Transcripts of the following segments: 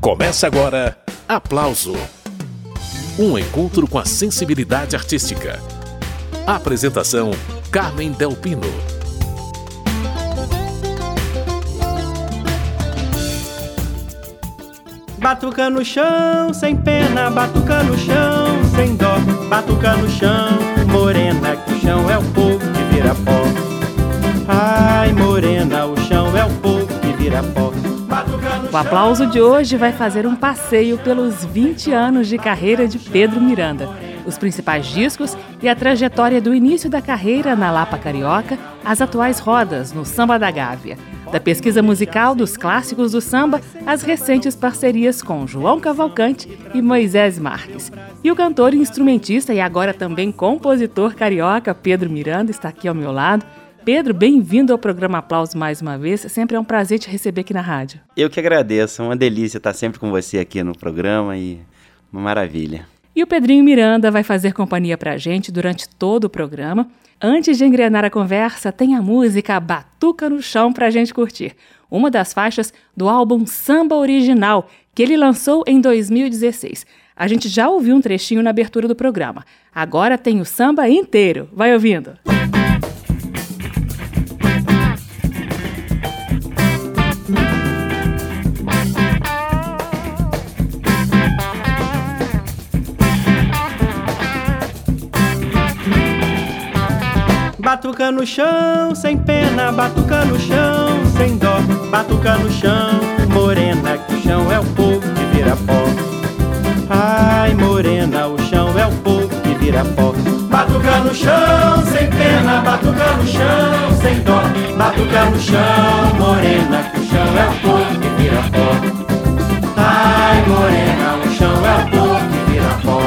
Começa agora Aplauso um encontro com a sensibilidade artística. Apresentação: Carmen Delpino. Batuca no chão, sem pena, batuca no chão, sem dó, batuca no chão, morena, que o chão é o povo que vira pó. Ai, morena, o chão é o povo que vira pó. O aplauso de hoje vai fazer um passeio pelos 20 anos de carreira de Pedro Miranda, os principais discos e a trajetória do início da carreira na Lapa Carioca às atuais rodas no Samba da Gávea. Da pesquisa musical dos clássicos do samba às recentes parcerias com João Cavalcante e Moisés Marques. E o cantor, instrumentista e agora também compositor carioca Pedro Miranda está aqui ao meu lado. Pedro, bem-vindo ao programa Aplausos mais uma vez. Sempre é um prazer te receber aqui na rádio. Eu que agradeço. É uma delícia estar sempre com você aqui no programa e uma maravilha. E o Pedrinho Miranda vai fazer companhia pra gente durante todo o programa. Antes de engrenar a conversa, tem a música Batuca no Chão pra gente curtir. Uma das faixas do álbum Samba Original, que ele lançou em 2016. A gente já ouviu um trechinho na abertura do programa. Agora tem o samba inteiro. Vai ouvindo. Batuca no chão, sem pena, batuca no chão, sem dó, batuca no chão, morena, que o chão é o povo que vira pó. Ai, morena, o chão é o povo que vira pó. Batuca no chão, sem pena, batuca no chão, sem dó, batuca no chão, morena, que o chão é o povo que vira pó. Ai, morena, o chão é o povo que vira pó.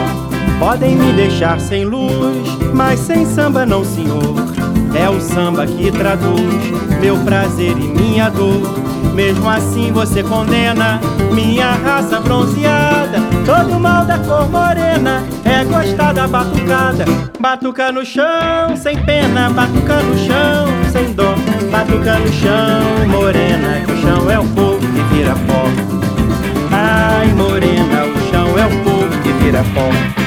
Podem me deixar sem luz, mas sem samba não, senhor. É o samba que traduz meu prazer e minha dor. Mesmo assim você condena minha raça bronzeada. Todo mal da cor morena é gostar da batucada. Batuca no chão, sem pena, batuca no chão, sem dó. Batuca no chão, morena, que o chão é o povo que vira pó. Ai, morena, o chão é o povo que vira pó.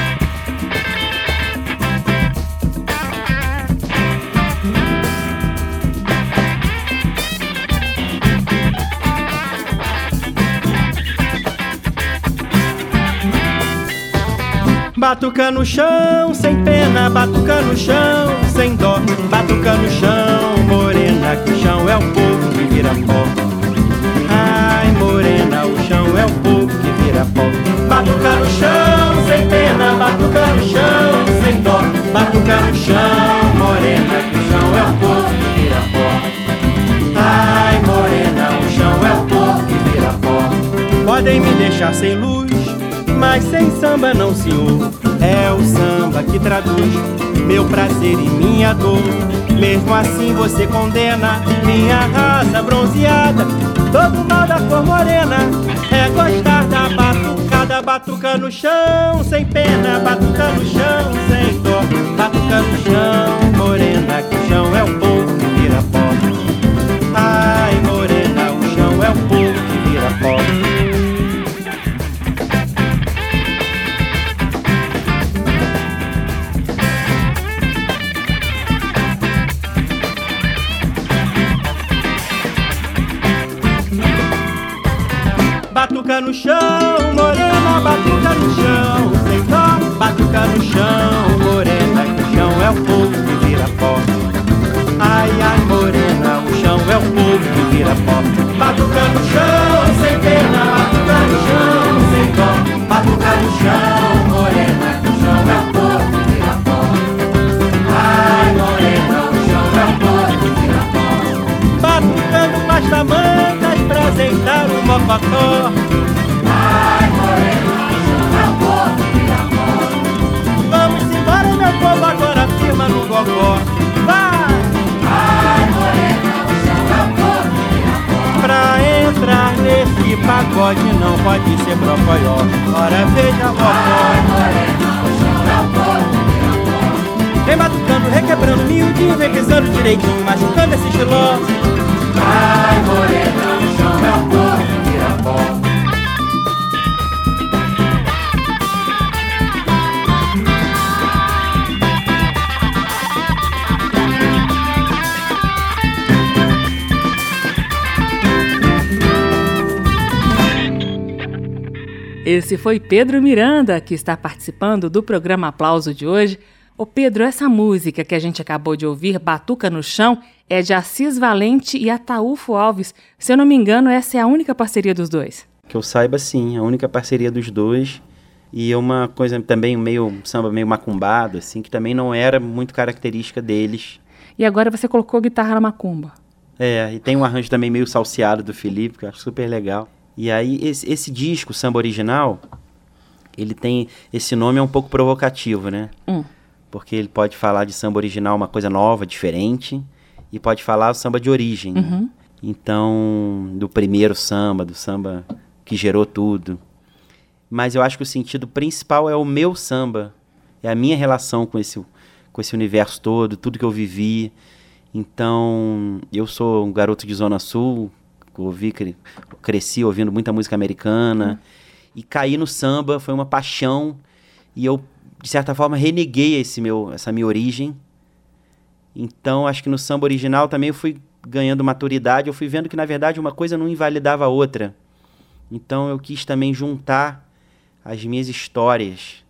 Batuca no chão, sem pena, batuca no chão, sem dó, batuca no chão, morena, que o chão é o povo que vira pó. Ai, morena, o chão é o povo que vira pó. Batuca no chão, sem pena, batuca no chão, sem dó, batuca no chão, morena, que o chão é o povo que vira pó. Ai, morena, o chão é o povo que vira pó. Podem me deixar sem luz mas sem samba não, senhor. É o samba que traduz meu prazer e minha dor. Mesmo assim você condena minha raça bronzeada. Todo mal da cor morena é gostar da batucada, batuca no chão, sem pena, batuca no chão, sem dor, batuca no chão, morena, que o chão é o povo no chão, morena, batuca no chão, sem dó, batuca no chão, morena, que o chão é o povo que vira pó. Ai, ai, morena, o chão é o povo que vira pó. Batuca no chão, sem pena, batuca no chão, sem dó, batuca no chão, morena, que o chão é o povo que vira pó. Ai, morena, o chão é o povo que vira pó. Batucando pastamancas pra azeitar o mocotó. Gogó. Vai! Vai, morena, o é o corpo Pra entrar nesse pagode não pode ser brocoió. Ora veja, vovó. Vai, morena, o corpo Vem batucando, requebrando miudinho, vem pisando direitinho, machucando esse giló. Vai, morena, o chão é o corpo Esse foi Pedro Miranda, que está participando do programa Aplauso de hoje. Ô Pedro, essa música que a gente acabou de ouvir, Batuca no Chão, é de Assis Valente e Ataúfo Alves. Se eu não me engano, essa é a única parceria dos dois. Que eu saiba, sim, a única parceria dos dois. E é uma coisa também meio samba meio macumbado, assim, que também não era muito característica deles. E agora você colocou guitarra na macumba. É, e tem um arranjo também meio salseado do Felipe, que eu acho super legal. E aí, esse, esse disco, Samba Original, ele tem. Esse nome é um pouco provocativo, né? Hum. Porque ele pode falar de samba original, uma coisa nova, diferente, e pode falar o samba de origem. né? Uhum. Então, do primeiro samba, do samba que gerou tudo. Mas eu acho que o sentido principal é o meu samba, é a minha relação com esse, com esse universo todo, tudo que eu vivi. Então, eu sou um garoto de Zona Sul, ouvi, cre- cresci ouvindo muita música americana, e caí no samba, foi uma paixão, e eu, de certa forma, reneguei esse meu, essa minha origem. Então, acho que no samba original também eu fui ganhando maturidade, eu fui vendo que, na verdade, uma coisa não invalidava a outra. Então, eu quis também juntar as minhas histórias.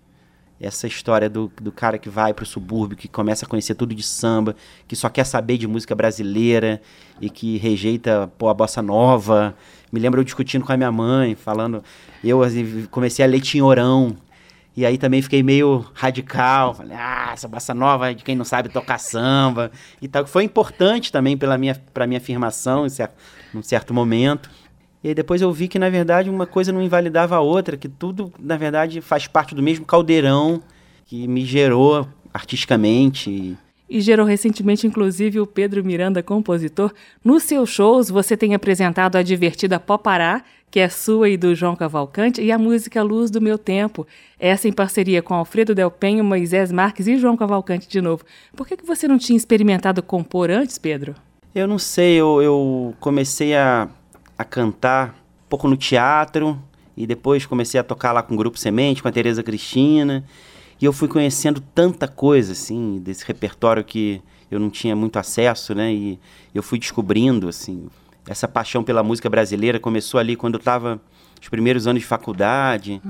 Essa história do, do cara que vai pro subúrbio, que começa a conhecer tudo de samba, que só quer saber de música brasileira e que rejeita pô, a bossa nova. Me lembro eu discutindo com a minha mãe, falando. Eu assim, comecei a ler Tinhorão. E aí também fiquei meio radical. Falei, ah, essa bossa nova é de quem não sabe tocar samba e tal. Foi importante também pela minha, pra minha afirmação em cer num certo momento. E aí depois eu vi que, na verdade, uma coisa não invalidava a outra, que tudo, na verdade, faz parte do mesmo caldeirão que me gerou artisticamente. E E gerou recentemente, inclusive, o Pedro Miranda, compositor. Nos seus shows, você tem apresentado a divertida Popará, que é sua e do João Cavalcante, e a música Luz do Meu Tempo. Essa em parceria com Alfredo Del Penho, Moisés Marques e João Cavalcante de novo. Por que, que você não tinha experimentado compor antes, Pedro? Eu não sei, eu, eu comecei a, a cantar um pouco no teatro e depois comecei a tocar lá com o Grupo Semente, com a Tereza Cristina. E eu fui conhecendo tanta coisa, assim, desse repertório que eu não tinha muito acesso, né? E eu fui descobrindo, assim, essa paixão pela música brasileira começou ali quando eu estava nos primeiros anos de faculdade.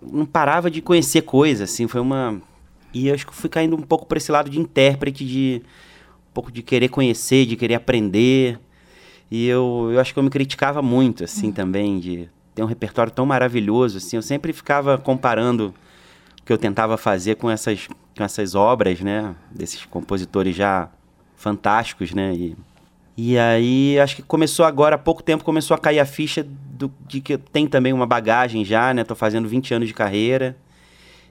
Não parava de conhecer coisas, assim, foi uma... E eu acho que fui caindo um pouco para esse lado de intérprete, de um pouco de querer conhecer, de querer aprender. E eu, eu acho que eu me criticava muito, assim, também, de ter um repertório tão maravilhoso, assim. Eu sempre ficava comparando o que eu tentava fazer com essas, com essas obras, né? Desses compositores já fantásticos, né? E, e aí, acho que começou agora, há pouco tempo, começou a cair a ficha do, de que tenho também uma bagagem já, né? Tô fazendo 20 anos de carreira.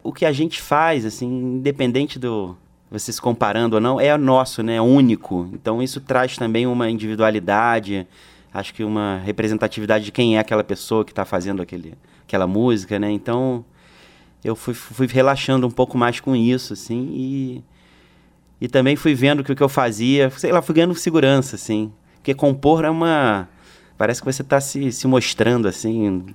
O que a gente faz, assim, independente do você se comparando ou não, é nosso, né? É único. Então isso traz também uma individualidade, acho que uma representatividade de quem é aquela pessoa que está fazendo aquele, aquela música, né? Então eu fui, fui relaxando um pouco mais com isso, assim, e, e também fui vendo que o que eu fazia, sei lá, fui ganhando segurança, assim. Porque compor é uma. Parece que você está se, se mostrando, assim.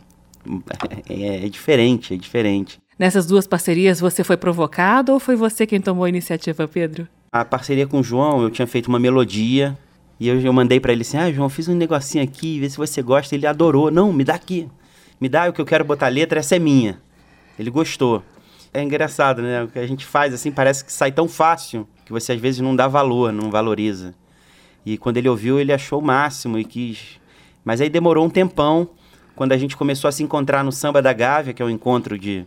É, é diferente, é diferente. Nessas duas parcerias, você foi provocado ou foi você quem tomou a iniciativa, Pedro? A parceria com o João, eu tinha feito uma melodia e eu, eu mandei pra ele assim: Ah, João, fiz um negocinho aqui, vê se você gosta. Ele adorou. Não, me dá aqui. Me dá o que eu quero botar letra, essa é minha. Ele gostou. É engraçado, né? O que a gente faz assim parece que sai tão fácil que você às vezes não dá valor, não valoriza. E quando ele ouviu, ele achou o máximo e quis. Mas aí demorou um tempão. Quando a gente começou a se encontrar no Samba da Gávea, que é o encontro de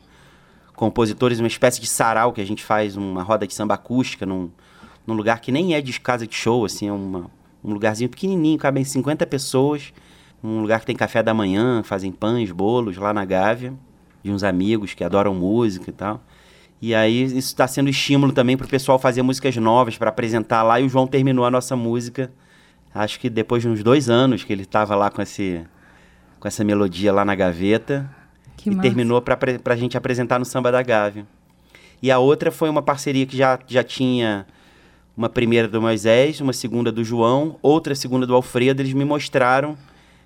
compositores, uma espécie de sarau que a gente faz, uma roda de samba acústica, num, num lugar que nem é de casa de show, assim, é uma, um lugarzinho pequenininho, cabem 50 pessoas, um lugar que tem café da manhã, fazem pães, bolos lá na Gávea, de uns amigos que adoram música e tal. E aí isso está sendo estímulo também para o pessoal fazer músicas novas para apresentar lá. E o João terminou a nossa música, acho que depois de uns dois anos que ele estava lá com, esse, com essa melodia lá na gaveta. Que e massa. terminou para a gente apresentar no Samba da Gávea. E a outra foi uma parceria que já, já tinha uma primeira do Moisés, uma segunda do João, outra segunda do Alfredo. Eles me mostraram.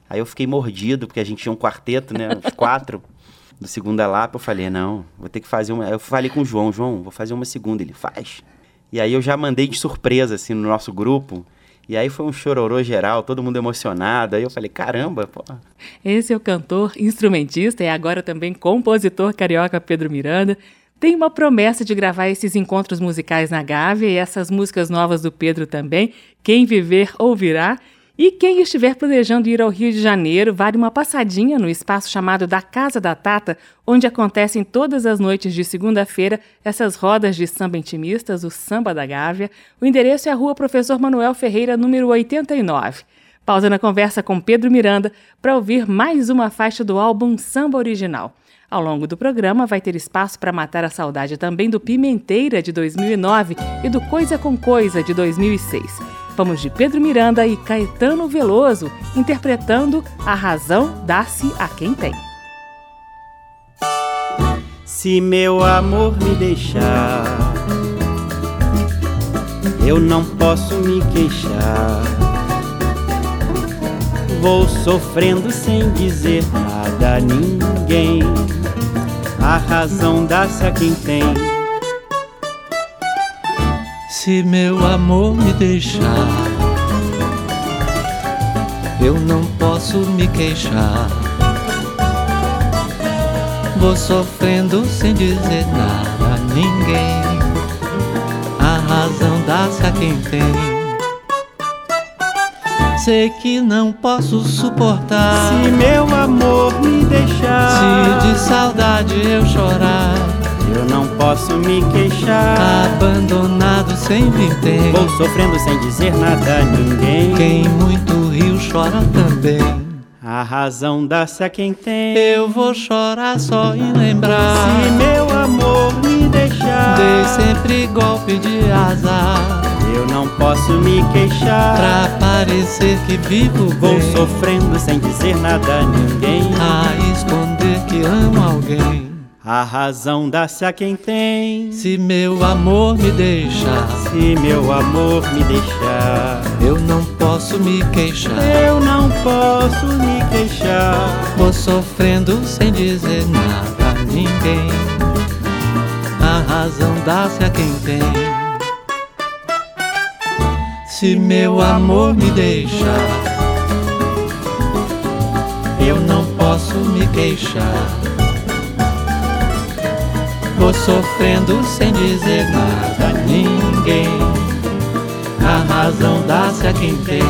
Aí eu fiquei mordido, porque a gente tinha um quarteto, né? Os quatro do Segunda Lapa. Eu falei, não, vou ter que fazer uma. Eu falei com o João, João, vou fazer uma segunda. Ele faz. E aí eu já mandei de surpresa, assim, no nosso grupo. E aí foi um chororô geral, todo mundo emocionado. Aí eu falei, caramba, pô. Esse é o cantor, instrumentista e agora também compositor carioca Pedro Miranda. Tem uma promessa de gravar esses encontros musicais na Gávea e essas músicas novas do Pedro também. Quem viver ouvirá. E quem estiver planejando ir ao Rio de Janeiro, vale uma passadinha no espaço chamado da Casa da Tata, onde acontecem todas as noites de segunda-feira essas rodas de samba intimistas, o Samba da Gávea. O endereço é a Rua Professor Manuel Ferreira, número 89. Pausa na conversa com Pedro Miranda para ouvir mais uma faixa do álbum Samba Original. Ao longo do programa, vai ter espaço para matar a saudade também do Pimenteira, de 2009, e do Coisa com Coisa, de 2006. Vamos de Pedro Miranda e Caetano Veloso, interpretando A Razão Dá-se a Quem Tem. Se meu amor me deixar, eu não posso me queixar. Vou sofrendo sem dizer nada a ninguém. A razão dá-se a quem tem. Se meu amor me deixar, eu não posso me queixar. Vou sofrendo sem dizer nada a ninguém. A razão dá-se a quem tem. Sei que não posso suportar. Se meu amor me deixar, se de saudade eu chorar eu não posso me queixar. Abandonado sempre tem. Vou sofrendo sem dizer nada a ninguém. Quem muito riu chora também. A razão dá-se a quem tem. Eu vou chorar só em lembrar. Se meu amor me deixar, dei sempre golpe de azar. Eu não posso me queixar. Pra parecer que vivo Vou bem. sofrendo sem dizer nada a ninguém. A A razão dá-se a quem tem. Se meu amor me deixar, se meu amor me deixar, eu não posso me queixar. Eu não posso me queixar. Vou sofrendo sem dizer nada a ninguém. A razão dá-se a quem tem. Se meu amor me deixar, eu não posso me queixar. Vou sofrendo sem dizer nada a ninguém. A razão dá-se a quem tem.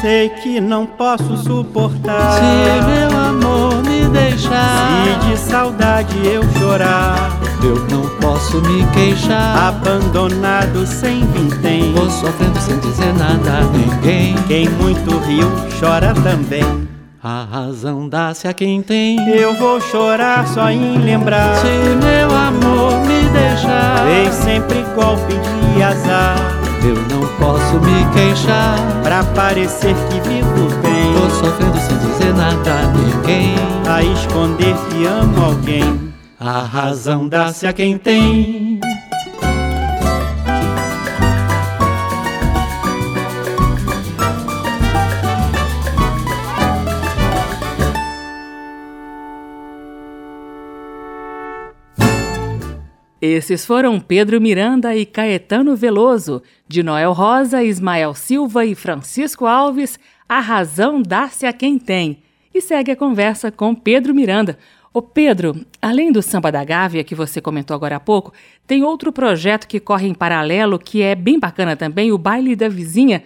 Sei que não posso suportar. Se meu amor me deixar. Se de saudade eu chorar. Eu não posso me queixar. Abandonado sem vintém. Vou sofrendo sem dizer nada a ninguém. Quem muito riu chora também. A razão dá-se a quem tem. Eu vou chorar só em lembrar. Se meu amor me deixar, Vem sempre golpe de azar. Eu não posso me queixar. Pra parecer que vivo bem. Tô sofrendo sem dizer nada a ninguém. A esconder que amo alguém. A razão dá-se a quem tem. Esses foram Pedro Miranda e Caetano Veloso, de Noel Rosa, Ismael Silva e Francisco Alves, A Razão Dá-se a Quem Tem. E segue a conversa com Pedro Miranda. Ô Pedro, além do Samba da Gávea, que você comentou agora há pouco, tem outro projeto que corre em paralelo que é bem bacana também, o Baile da Vizinha.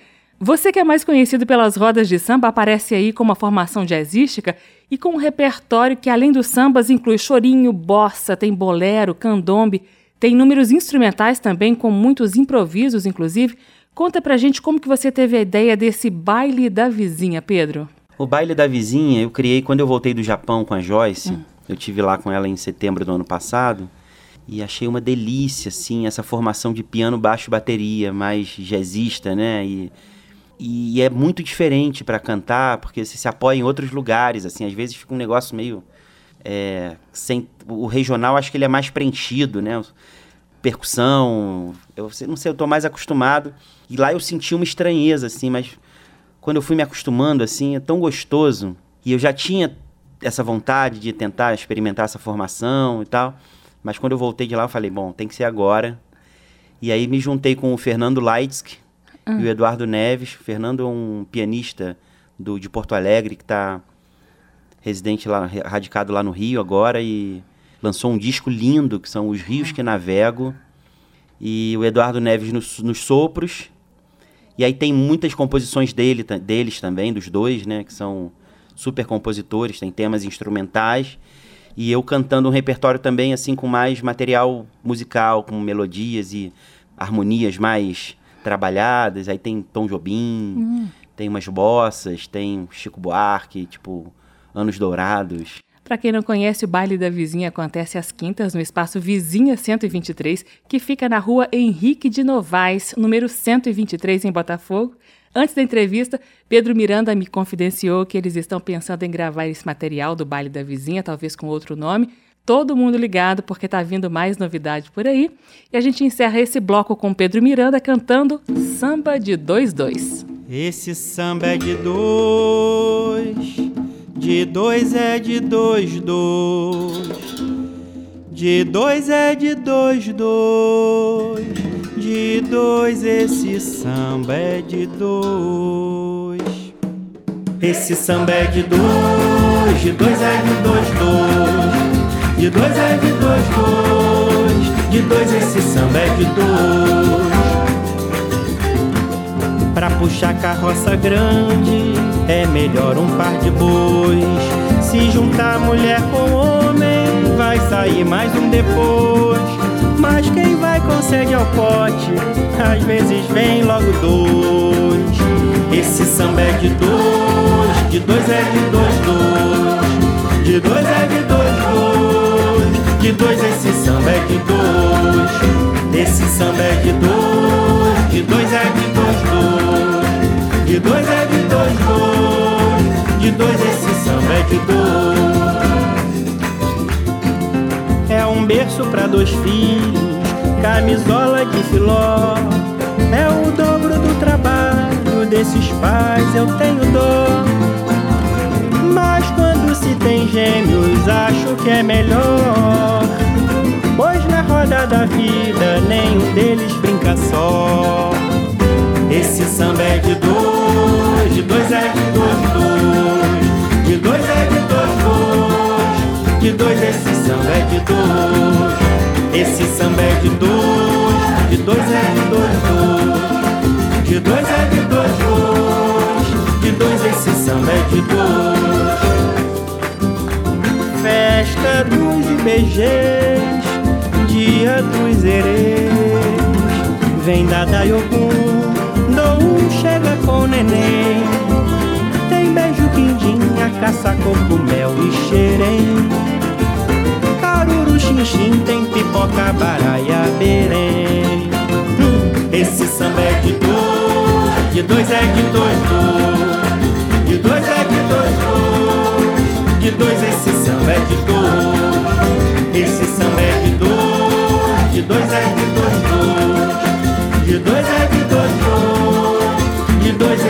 Você que é mais conhecido pelas rodas de samba aparece aí com uma formação jazzística e com um repertório que, além dos sambas, inclui chorinho, bossa, tem bolero, candombe, tem números instrumentais também, com muitos improvisos, inclusive. Conta pra gente como que você teve a ideia desse baile da vizinha, Pedro. O baile da vizinha eu criei quando eu voltei do Japão com a Joyce. Hum. Eu tive lá com ela em setembro do ano passado e achei uma delícia, assim, essa formação de piano, baixo e bateria, mais jazzista, né? E e é muito diferente para cantar, porque você se apoia em outros lugares, assim, às vezes fica um negócio meio é, sem o regional acho que ele é mais preenchido, né? Percussão, eu não sei, eu tô mais acostumado. E lá eu senti uma estranheza assim, mas quando eu fui me acostumando assim, é tão gostoso. E eu já tinha essa vontade de tentar experimentar essa formação e tal. Mas quando eu voltei de lá, eu falei, bom, tem que ser agora. E aí me juntei com o Fernando E o Eduardo Neves. O Fernando é um pianista do, de Porto Alegre que está residente lá, ra- radicado lá no Rio agora e lançou um disco lindo que são Os Rios que Navego. E o Eduardo Neves nos, nos sopros. E aí tem muitas composições dele, deles também, dos dois, né? Que são super compositores, tem temas instrumentais. E eu cantando um repertório também, assim, com mais material musical, com melodias e harmonias mais trabalhadas. Aí tem Tom Jobim, tem umas bossas, tem Chico Buarque, tipo, Anos Dourados. Para quem não conhece, o Baile da Vizinha acontece às quintas no espaço Vizinha 123, que fica na rua Henrique de Novaes, número 123, em Botafogo. Antes da entrevista, Pedro Miranda me confidenciou que eles estão pensando em gravar esse material do Baile da Vizinha, talvez com outro nome. Todo mundo ligado, porque tá vindo mais novidade por aí. E a gente encerra esse bloco com Pedro Miranda cantando Samba de 2-2. Esse samba é de dois, de dois é de dois, dois. De dois é de dois, dois. De dois esse samba é de dois. Esse samba é de dois, de dois é de dois, dois. De dois é de dois, dois. De dois esse samba é de dois. Pra puxar carroça grande é melhor um par de bois. Se juntar mulher com homem, vai sair mais um depois. Mas quem vai consegue ao pote, às vezes vem logo dois. Esse samba é de dois, de dois é de dois, dois. De dois é de. De dois esse samba é de dois. Esse samba é de dois, de dois é de dois, dois. De dois é de dois, dois. De dois esse samba é de dois. É um berço pra dois filhos, camisola de filó. É o dobro do trabalho desses pais, eu tenho dó. Tem gêmeos, acho que é melhor. Pois na roda da vida nenhum deles brinca só. Esse samba é de dois, de dois é de dois, dois. De dois é de dois, dois. De dois esse samba é de dois. Esse samba é de dois, de dois é de dois, dois. De dois é de dois, dois. De dois esse samba é de dois. Festa dos IBGs, dia dos erês. Vem da Dayogum, Dou chega com neném. Tem beijo, quindinha, caça, cogumel e xerém. Caruru, xinxim, tem pipoca, baraia, berém. Hum, Esse samba é de dois, de dois é de dois.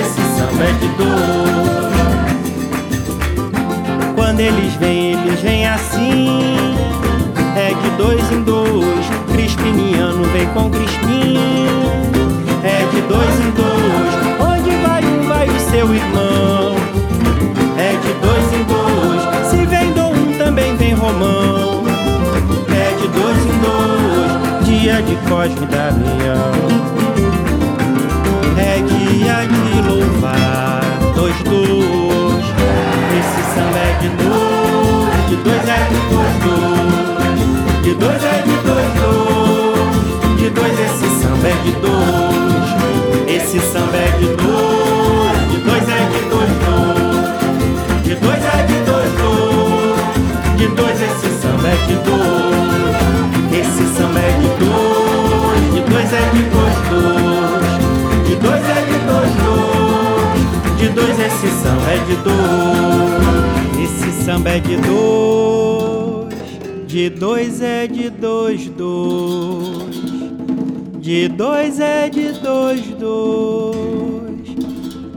Esse samba é de dois. Quando eles vêm, eles vêm assim. É de dois em dois. Crispiniano vem com Crispim. É de dois em dois. Onde vai um, vai o seu irmão. É de dois em dois. Se vem do um, também vem Romão. É de dois em dois. Dia de Cosme e Damião. É dia dois dois. Esse samba é de dois, de dois é de dois dois. De dois é de dois dois. De dois esse samba é de dois. Esse samba é de dois, de dois é de dois dois. De dois é de dois dois. De dois esse samba é de dois. Esse samba é de dois, de dois é de dois. Dois. Esse samba é de dois. Esse samba é de dois. De dois é de dois, dois. De dois é de dois, dois.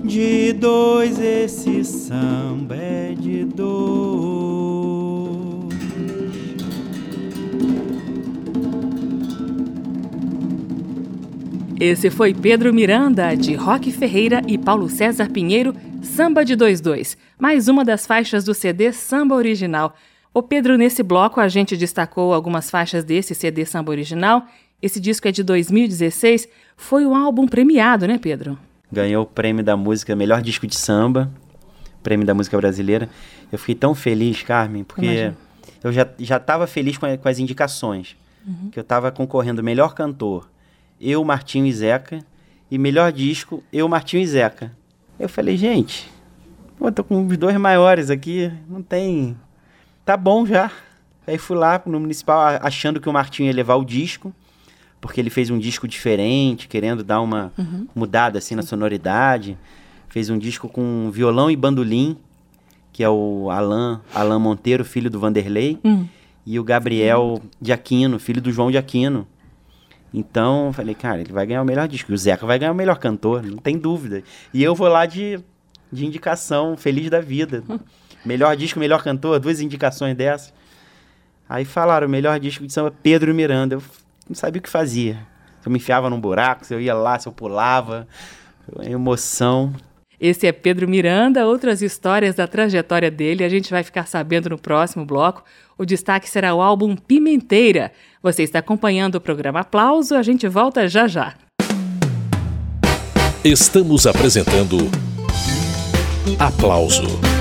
De dois esse samba é de dois. Esse foi Pedro Miranda, de Roque Ferreira e Paulo César Pinheiro, Samba de 22, mais uma das faixas do CD Samba Original. O Pedro, nesse bloco a gente destacou algumas faixas desse CD Samba Original. Esse disco é de 2016, foi um álbum premiado, né, Pedro? Ganhou o prêmio da música Melhor Disco de Samba, prêmio da música brasileira. Eu fiquei tão feliz, Carmen, porque Imagina. eu já já estava feliz com, a, com, as indicações. Uhum. Que eu estava concorrendo melhor cantor, eu, Martinho e Zeca, e melhor disco, eu, Martinho e Zeca. Eu falei, gente, eu tô com os dois maiores aqui, não tem. Tá bom já. Aí fui lá no municipal achando que o Martinho ia levar o disco, porque ele fez um disco diferente, querendo dar uma uhum. mudada assim na sonoridade. Fez um disco com violão e bandolim, que é o Alan, Alan Monteiro, filho do Vanderlei, uhum. e o Gabriel de Aquino, filho do João de Aquino. Então, falei, cara, ele vai ganhar o melhor disco. E o Zeca vai ganhar o melhor cantor, não tem dúvida. E eu vou lá de, de indicação, feliz da vida. melhor disco, melhor cantor, duas indicações dessas. Aí falaram, o melhor disco de samba, Pedro Miranda. Eu não sabia o que fazia. Se eu me enfiava num buraco, se eu ia lá, se eu pulava. Emoção. Esse é Pedro Miranda, outras histórias da trajetória dele a gente vai ficar sabendo no próximo bloco. O destaque será o álbum Pimenteira. Você está acompanhando o programa Aplauso, a gente volta já já. Estamos apresentando Aplauso.